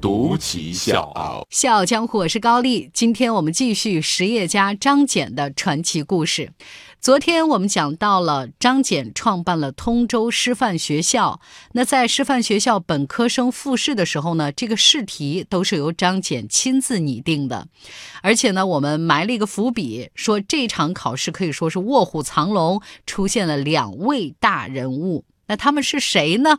独骑笑傲。笑傲江湖，我是高丽。今天我们继续实业家张謇的传奇故事。昨天我们讲到了张謇创办了通州师范学校。那在师范学校本科生复试的时候呢，这个试题都是由张謇亲自拟定的。而且呢，我们埋了一个伏笔，说这场考试可以说是卧虎藏龙，出现了两位大人物。那他们是谁呢？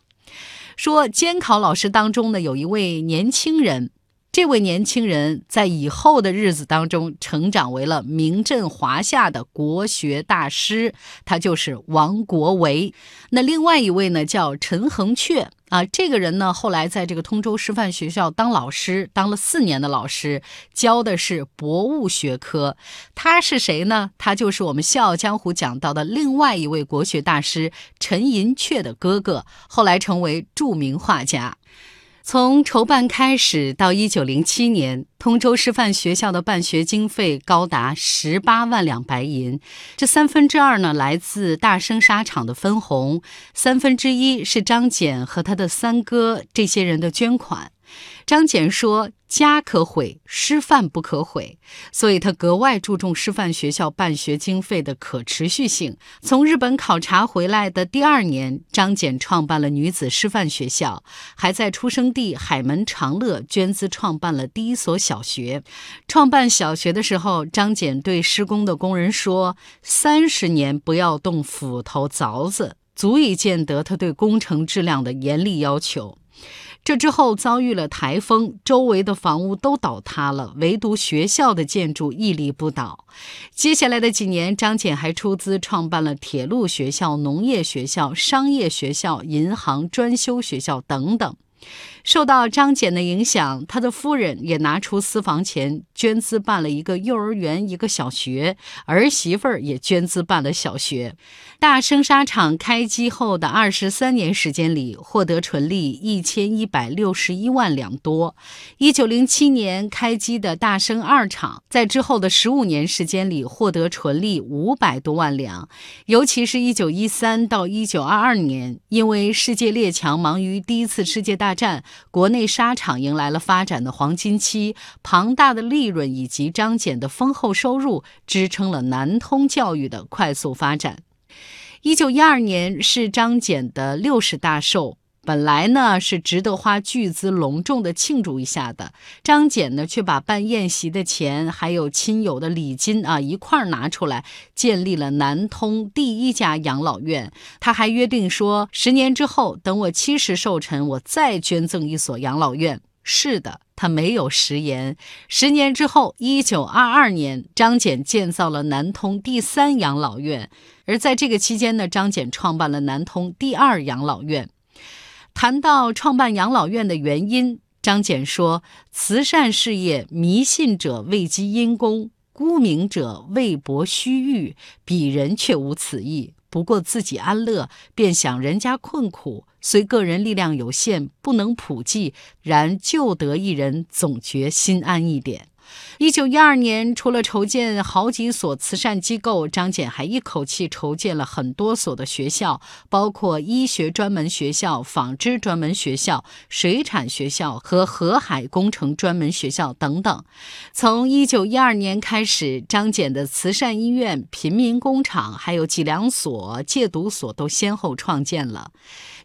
说监考老师当中呢，有一位年轻人。这位年轻人在以后的日子当中成长为了名震华夏的国学大师，他就是王国维。那另外一位呢，叫陈恒恪啊，这个人呢，后来在这个通州师范学校当老师，当了四年的老师，教的是博物学科。他是谁呢？他就是我们《笑傲江湖》讲到的另外一位国学大师陈寅恪的哥哥，后来成为著名画家。从筹办开始到一九零七年，通州师范学校的办学经费高达十八万两白银，这三分之二呢来自大生纱厂的分红，三分之一是张謇和他的三哥这些人的捐款。张謇说：“家可毁，师范不可毁。”所以他格外注重师范学校办学经费的可持续性。从日本考察回来的第二年，张謇创办了女子师范学校，还在出生地海门长乐捐资创办了第一所小学。创办小学的时候，张謇对施工的工人说：“三十年不要动斧头凿子，足以见得他对工程质量的严厉要求。”这之后遭遇了台风，周围的房屋都倒塌了，唯独学校的建筑屹立不倒。接下来的几年，张謇还出资创办了铁路学校、农业学校、商业学校、银行专修学校等等。受到张謇的影响，他的夫人也拿出私房钱捐资办了一个幼儿园、一个小学，儿媳妇儿也捐资办了小学。大生纱厂开机后的二十三年时间里，获得纯利一千一百六十一万两多。一九零七年开机的大生二厂，在之后的十五年时间里，获得纯利五百多万两。尤其是一九一三到一九二二年，因为世界列强忙于第一次世界大战。国内纱厂迎来了发展的黄金期，庞大的利润以及张謇的丰厚收入支撑了南通教育的快速发展。一九一二年是张謇的六十大寿。本来呢是值得花巨资隆重的庆祝一下的，张謇呢却把办宴席的钱还有亲友的礼金啊一块儿拿出来，建立了南通第一家养老院。他还约定说，十年之后，等我七十寿辰，我再捐赠一所养老院。是的，他没有食言。十年之后，一九二二年，张謇建造了南通第三养老院，而在这个期间呢，张謇创办了南通第二养老院。谈到创办养老院的原因，张謇说：“慈善事业，迷信者为积阴功，沽名者为博虚誉，鄙人却无此意。不过自己安乐，便想人家困苦。虽个人力量有限，不能普济，然救得一人，总觉心安一点。”一九一二年，除了筹建好几所慈善机构，张謇还一口气筹建了很多所的学校，包括医学专门学校、纺织专门学校、水产学校和河海工程专门学校等等。从一九一二年开始，张謇的慈善医院、贫民工厂，还有计量所、戒毒所都先后创建了。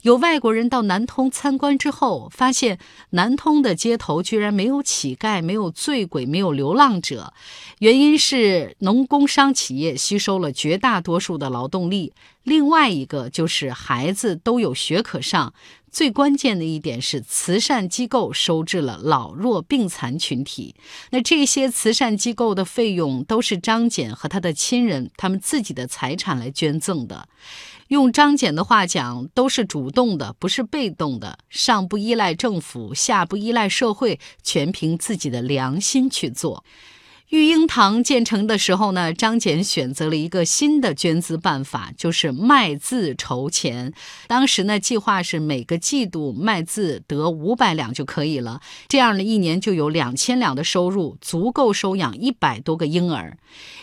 有外国人到南通参观之后，发现南通的街头居然没有乞丐、没有醉鬼、没有流流浪者，原因是农工商企业吸收了绝大多数的劳动力。另外一个就是孩子都有学可上，最关键的一点是慈善机构收治了老弱病残群体。那这些慈善机构的费用都是张謇和他的亲人他们自己的财产来捐赠的。用张謇的话讲，都是主动的，不是被动的。上不依赖政府，下不依赖社会，全凭自己的良心去做。育婴堂建成的时候呢，张謇选择了一个新的捐资办法，就是卖字筹钱。当时呢，计划是每个季度卖字得五百两就可以了，这样呢，一年就有两千两的收入，足够收养一百多个婴儿。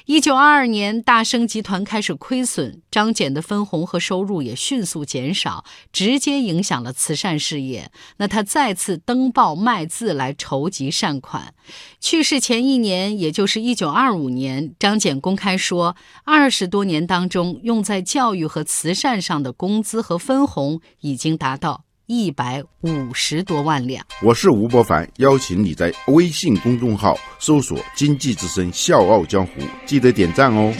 一九二二年，大生集团开始亏损，张謇的分红和收入也迅速减少，直接影响了慈善事业。那他再次登报卖字来筹集善款。去世前一年，也就。就是一九二五年，张謇公开说，二十多年当中用在教育和慈善上的工资和分红已经达到一百五十多万两。我是吴伯凡，邀请你在微信公众号搜索“经济之声笑傲江湖”，记得点赞哦。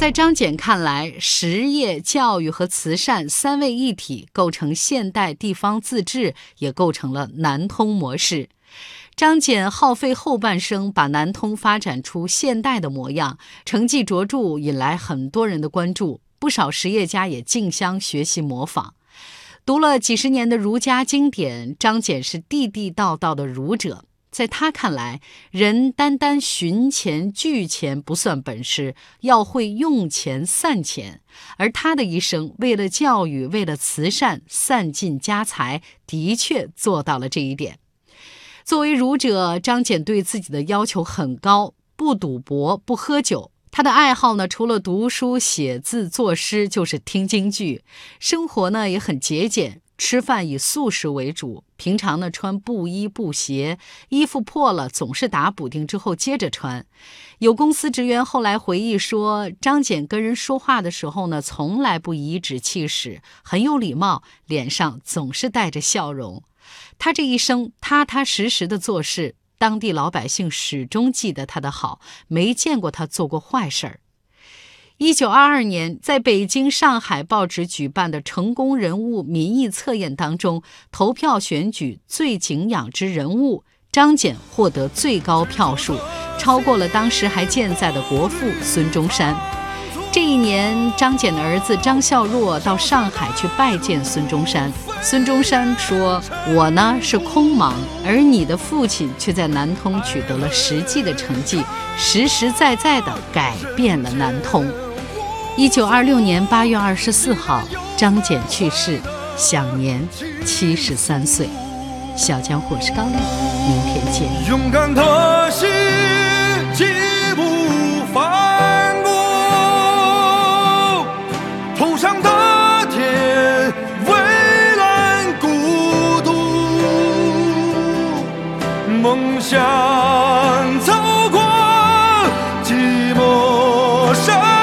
在张謇看来，实业、教育和慈善三位一体，构成现代地方自治，也构成了南通模式。张謇耗费后半生，把南通发展出现代的模样，成绩卓著，引来很多人的关注。不少实业家也竞相学习模仿。读了几十年的儒家经典，张謇是地地道道的儒者。在他看来，人单单寻钱聚钱不算本事，要会用钱散钱。而他的一生，为了教育，为了慈善，散尽家财，的确做到了这一点。作为儒者，张謇对自己的要求很高：不赌博，不喝酒。他的爱好呢，除了读书、写字、作诗，就是听京剧。生活呢，也很节俭。吃饭以素食为主，平常呢穿布衣布鞋，衣服破了总是打补丁之后接着穿。有公司职员后来回忆说，张謇跟人说话的时候呢，从来不颐指气使，很有礼貌，脸上总是带着笑容。他这一生踏踏实实的做事，当地老百姓始终记得他的好，没见过他做过坏事儿。一九二二年，在北京、上海报纸举办的成功人物民意测验当中，投票选举最敬仰之人物，张謇获得最高票数，超过了当时还健在的国父孙中山。这一年，张謇的儿子张孝若到上海去拜见孙中山。孙中山说：“我呢是空忙，而你的父亲却在南通取得了实际的成绩，实实在在地改变了南通。”一九二六年八月二十四号，张謇去世，享年七十三岁。小江湖是高丽，明天见。勇敢的心，义无反顾；头上的天，蔚蓝孤独。梦想走过寂寞山。